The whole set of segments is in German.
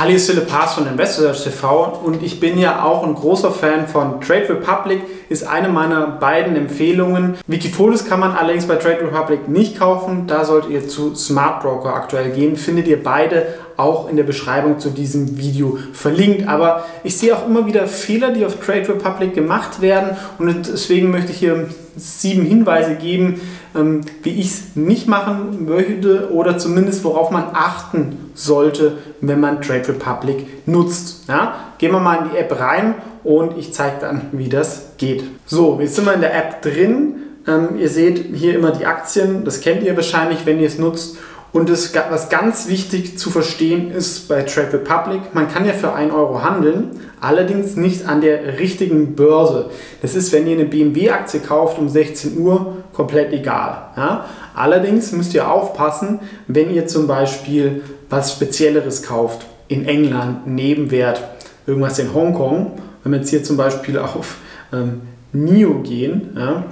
Hallo, ist Philipp Haas von Investors TV und ich bin ja auch ein großer Fan von Trade Republic, ist eine meiner beiden Empfehlungen. Wikifolios kann man allerdings bei Trade Republic nicht kaufen, da solltet ihr zu Smart Broker aktuell gehen. Findet ihr beide auch in der Beschreibung zu diesem Video verlinkt. Aber ich sehe auch immer wieder Fehler, die auf Trade Republic gemacht werden und deswegen möchte ich hier sieben Hinweise geben, ähm, wie ich es nicht machen möchte oder zumindest worauf man achten sollte, wenn man Trade Republic nutzt. Ja? Gehen wir mal in die App rein und ich zeige dann, wie das geht. So, jetzt sind wir in der App drin. Ähm, ihr seht hier immer die Aktien, das kennt ihr wahrscheinlich, wenn ihr es nutzt. Und das, was ganz wichtig zu verstehen ist bei Trade Republic, man kann ja für 1 Euro handeln, allerdings nicht an der richtigen Börse. Das ist, wenn ihr eine BMW-Aktie kauft um 16 Uhr, komplett egal. Ja? Allerdings müsst ihr aufpassen, wenn ihr zum Beispiel was Spezielleres kauft, in England, Nebenwert, irgendwas in Hongkong, wenn wir jetzt hier zum Beispiel auf ähm, NIO gehen, ja,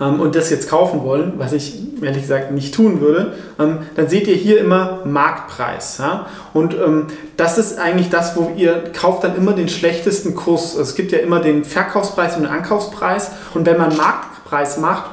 ähm, und das jetzt kaufen wollen, was ich ehrlich gesagt nicht tun würde, ähm, dann seht ihr hier immer Marktpreis. Ja? Und ähm, das ist eigentlich das, wo ihr kauft dann immer den schlechtesten Kurs. Also es gibt ja immer den Verkaufspreis und den Ankaufspreis. Und wenn man Marktpreis macht,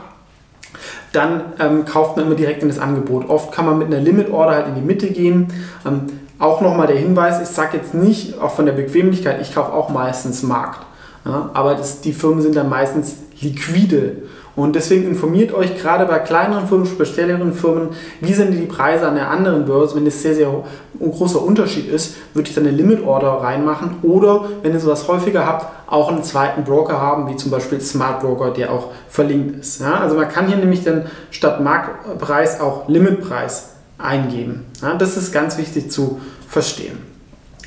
dann ähm, kauft man immer direkt in das Angebot. Oft kann man mit einer Limit Order halt in die Mitte gehen. Ähm, auch nochmal der Hinweis, ich sage jetzt nicht, auch von der Bequemlichkeit, ich kaufe auch meistens Markt. Ja, aber das, die Firmen sind dann meistens liquide. Und deswegen informiert euch gerade bei kleineren Firmen, spezielleren Firmen, wie sind die Preise an der anderen Börse. Wenn es sehr, sehr großer Unterschied ist, würde ich dann eine Limit Order reinmachen oder, wenn ihr sowas häufiger habt, auch einen zweiten Broker haben, wie zum Beispiel Smart Broker, der auch verlinkt ist. Ja, also man kann hier nämlich dann statt Marktpreis auch Limitpreis eingeben. Ja, das ist ganz wichtig zu verstehen.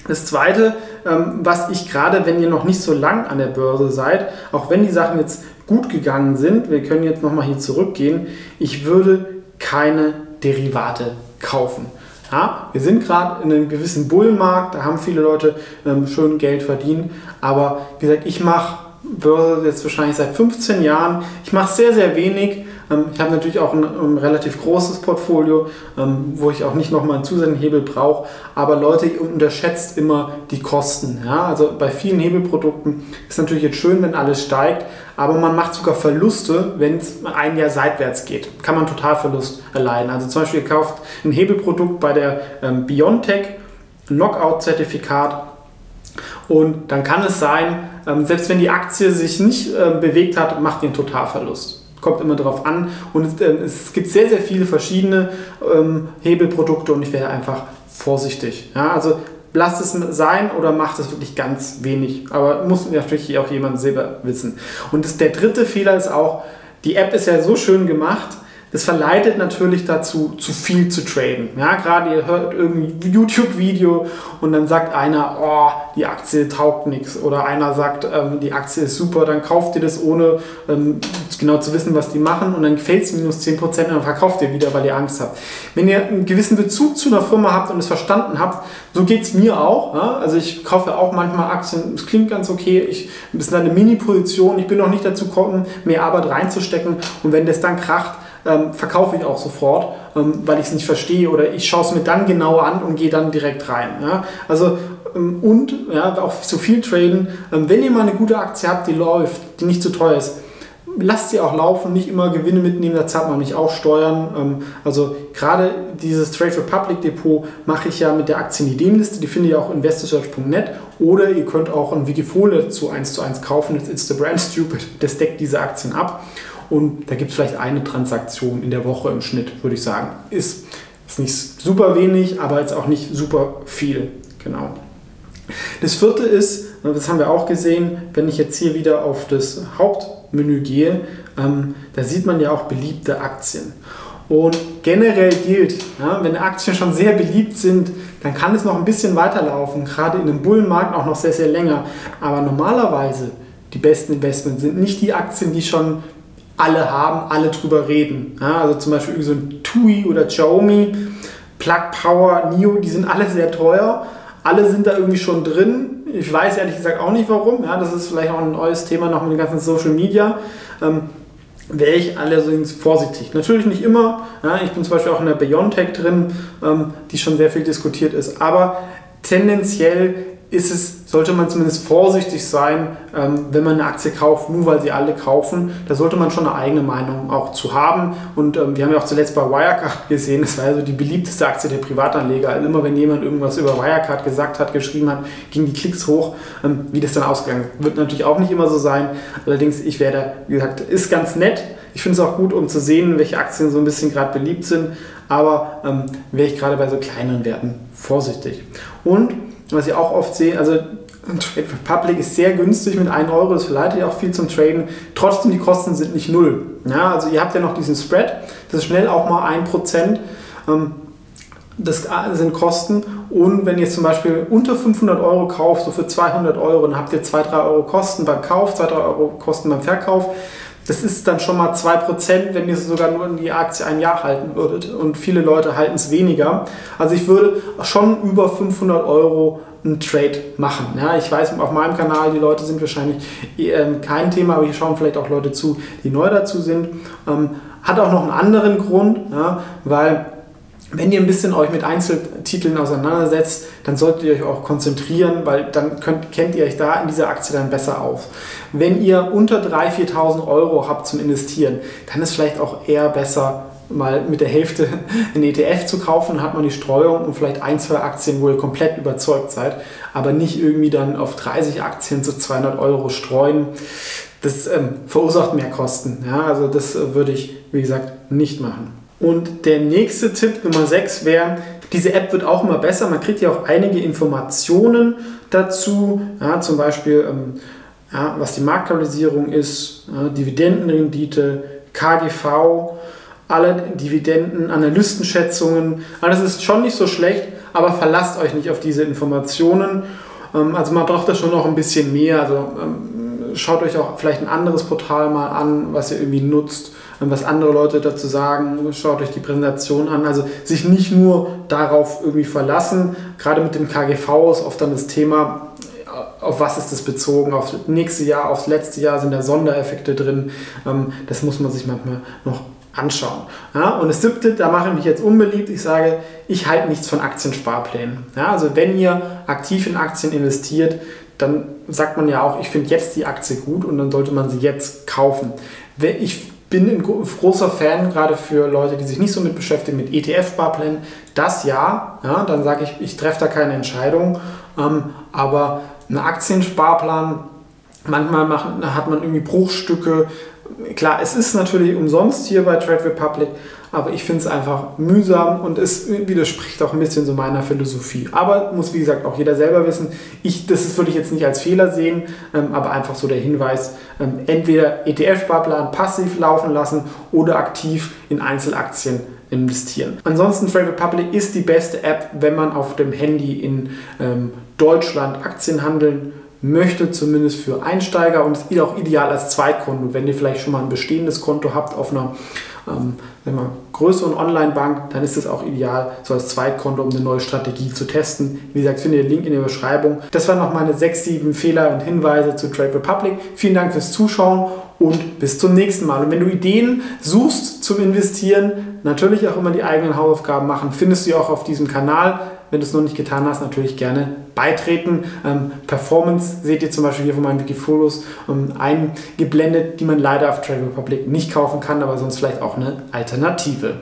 Das zweite, ähm, was ich gerade, wenn ihr noch nicht so lang an der Börse seid, auch wenn die Sachen jetzt gut gegangen sind, wir können jetzt nochmal hier zurückgehen, ich würde keine Derivate kaufen. Ja, wir sind gerade in einem gewissen Bullenmarkt, da haben viele Leute ähm, schön Geld verdient, aber wie gesagt, ich mache Börse jetzt wahrscheinlich seit 15 Jahren, ich mache sehr, sehr wenig ich habe natürlich auch ein, ein, relativ großes Portfolio, ähm, wo ich auch nicht nochmal einen zusätzlichen Hebel brauche. Aber Leute, unterschätzt immer die Kosten. Ja? Also bei vielen Hebelprodukten ist natürlich jetzt schön, wenn alles steigt, aber man macht sogar Verluste, wenn es ein Jahr seitwärts geht. Kann man Totalverlust erleiden. Also zum Beispiel, ihr kauft ein Hebelprodukt bei der ähm, Biontech, Knockout-Zertifikat, und dann kann es sein, ähm, selbst wenn die Aktie sich nicht bewegt hat, macht ihr einen Totalverlust kommt immer darauf an. Und es, äh, es, gibt sehr, sehr viele verschiedene ähm, Hebelprodukte und ich wäre einfach vorsichtig. Ja, also lasst es sein oder macht es wirklich ganz wenig. Aber muss natürlich auch jemand selber wissen. Und das, der dritte Fehler ist auch, die App ist ja so schön gemacht, das verleitet natürlich dazu, zu viel zu traden. Ja, gerade ihr hört irgendein YouTube-Video und dann sagt einer, oh, die Aktie taugt nichts. Oder einer sagt, ähm, die Aktie ist super, dann kauft ihr das ohne ähm, genau zu wissen, was die machen und dann gefällt es minus 10% und dann verkauft ihr wieder, weil ihr Angst habt. Wenn ihr einen gewissen Bezug zu einer Firma habt und es verstanden habt, so geht es mir auch. Ja? Also ich kaufe auch manchmal Aktien, es klingt ganz okay, ich, ist eine Mini-Position, ich bin noch nicht dazu gekommen, mehr Arbeit reinzustecken und wenn das dann kracht, ähm, verkaufe ich auch sofort, ähm, weil ich es nicht verstehe oder ich schaue es mir dann genau an und gehe dann direkt rein. Ja? Also ähm, und ja, auch zu viel traden, ähm, wenn ihr mal eine gute Aktie habt, die läuft, die nicht zu teuer ist, lasst sie auch laufen, nicht immer Gewinne mitnehmen, da zahlt man nicht auch Steuern. Ähm, also gerade dieses Trade Republic Depot mache ich ja mit der Aktienideenliste, die findet ihr auch investorsearch.net oder ihr könnt auch ein Wikifolio zu 1 zu 1 kaufen, das ist the brand stupid, das deckt diese Aktien ab. Und da gibt es vielleicht eine Transaktion in der Woche im Schnitt, würde ich sagen. Ist, ist nicht super wenig, aber jetzt auch nicht super viel. Genau. Das vierte ist, das haben wir auch gesehen, wenn ich jetzt hier wieder auf das Hauptmenü gehe, ähm, da sieht man ja auch beliebte Aktien. Und generell gilt, ja, wenn Aktien schon sehr beliebt sind, dann kann es noch ein bisschen weiterlaufen, gerade in einem Bullenmarkt auch noch sehr, sehr länger. Aber normalerweise die besten Investments sind nicht die Aktien, die schon alle haben, alle drüber reden. Ja, also zum Beispiel so ein TUI oder Xiaomi, Plug Power, NIO, die sind alle sehr teuer. Alle sind da irgendwie schon drin. Ich weiß ehrlich gesagt auch nicht warum. Ja, das ist vielleicht auch ein neues Thema noch mit den ganzen Social Media. Ähm, wäre ich allerdings vorsichtig. Natürlich nicht immer. Ja, ich bin zum Beispiel auch in der Biontech drin, ähm, die schon sehr viel diskutiert ist. Aber tendenziell ist es, sollte man zumindest vorsichtig sein, ähm, wenn man eine Aktie kauft, nur weil sie alle kaufen. Da sollte man schon eine eigene Meinung auch zu haben. Und ähm, wir haben ja auch zuletzt bei Wirecard gesehen, das war also die beliebteste Aktie der Privatanleger. Also immer wenn jemand irgendwas über Wirecard gesagt hat, geschrieben hat, gingen die Klicks hoch. Ähm, wie das dann ausgegangen wird natürlich auch nicht immer so sein. Allerdings, ich werde, wie gesagt, ist ganz nett. Ich finde es auch gut, um zu sehen, welche Aktien so ein bisschen gerade beliebt sind. Aber ähm, wäre ich gerade bei so kleineren Werten vorsichtig. Und was ich auch oft sehe, also Trade Republic ist sehr günstig mit 1 Euro, das verleitet ja auch viel zum Traden. Trotzdem, die Kosten sind nicht null. Ja, also ihr habt ja noch diesen Spread, das ist schnell auch mal 1%. Ähm, das sind Kosten. Und wenn ihr zum Beispiel unter 500 Euro kauft, so für 200 Euro, dann habt ihr 2-3 Euro Kosten beim Kauf, 2-3 Euro Kosten beim Verkauf. Das ist dann schon mal 2%, wenn ihr sogar nur in die Aktie ein Jahr halten würdet. Und viele Leute halten es weniger. Also ich würde schon über 500 Euro einen Trade machen. Ja, ich weiß, auf meinem Kanal, die Leute sind wahrscheinlich äh, kein Thema, aber hier schauen vielleicht auch Leute zu, die neu dazu sind. Ähm, hat auch noch einen anderen Grund, ja, weil wenn ihr ein bisschen euch mit Einzeltiteln auseinandersetzt, dann solltet ihr euch auch konzentrieren, weil dann könnt, kennt ihr euch da in dieser Aktie dann besser auf. Wenn ihr unter 3.000, 4.000 Euro habt zum Investieren, dann ist vielleicht auch eher besser, mal mit der Hälfte einen ETF zu kaufen, dann hat man die Streuung und vielleicht ein, zwei Aktien, wo ihr komplett überzeugt seid, aber nicht irgendwie dann auf 30 Aktien zu 200 Euro streuen. Das ähm, verursacht mehr Kosten. Ja? Also das äh, würde ich, wie gesagt, nicht machen. Und der nächste Tipp Nummer 6 wäre, diese App wird auch immer besser. Man kriegt ja auch einige Informationen dazu, ja, zum Beispiel ähm, ja, was die Marktkapitalisierung ist, ja, Dividendenrendite, KGV, alle Dividenden, Analystenschätzungen. Alles ist schon nicht so schlecht, aber verlasst euch nicht auf diese Informationen. Ähm, also man braucht da schon noch ein bisschen mehr. Also ähm, schaut euch auch vielleicht ein anderes Portal mal an, was ihr irgendwie nutzt was andere Leute dazu sagen, schaut euch die Präsentation an. Also sich nicht nur darauf irgendwie verlassen, gerade mit dem KGV ist oft dann das Thema, auf was ist das bezogen, auf das nächste Jahr, aufs letzte Jahr sind da Sondereffekte drin. Ähm, das muss man sich manchmal noch anschauen. Und das siebte, da mache ich mich jetzt unbeliebt, ich sage, ich halte nichts von Aktiensparplänen. Ja, also wenn ihr aktiv in Aktien investiert, dann sagt man ja auch, ich finde jetzt die Aktie gut und dann sollte man sie jetzt kaufen. Ich bin ein großer Fan, gerade für Leute, die sich nicht so mit beschäftigen, mit ETF-Sparplänen. Das ja, ja dann sage ich, ich treffe da keine Entscheidung. Ähm, aber ein Aktiensparplan, manchmal machen, hat man irgendwie Bruchstücke. Klar, es ist natürlich umsonst hier bei Trade Republic, aber ich finde es einfach mühsam und es widerspricht auch ein bisschen so meiner Philosophie. Aber muss, wie gesagt, auch jeder selber wissen. Ich, das würde ich jetzt nicht als Fehler sehen, ähm, aber einfach so der Hinweis, ähm, entweder ETF-Sparplan passiv laufen lassen oder aktiv in Einzelaktien investieren. Ansonsten Trade Republic ist die beste App, wenn man auf dem Handy in ähm, Deutschland Aktien handeln möchte, zumindest für Einsteiger und ist auch ideal als Zweitkonto, wenn ihr vielleicht schon mal ein bestehendes Konto habt auf einer ähm, man größeren Online-Bank, dann ist das auch ideal, so als Zweitkonto, um eine neue Strategie zu testen. Wie gesagt, findet ihr den Link in der Beschreibung. Das waren noch meine sechs, sieben Fehler und Hinweise zu Trade Republic. Vielen Dank fürs Zuschauen und bis zum nächsten Mal. Und wenn du Ideen suchst zum Investieren, natürlich auch immer die eigenen Hausaufgaben machen, findest du auch auf diesem Kanal. Wenn du es noch nicht getan hast, natürlich gerne beitreten. Ähm, Performance seht ihr zum Beispiel hier von meinen Wikifotos ähm, eingeblendet, die man leider auf Travel Republic nicht kaufen kann, aber sonst vielleicht auch eine Alternative.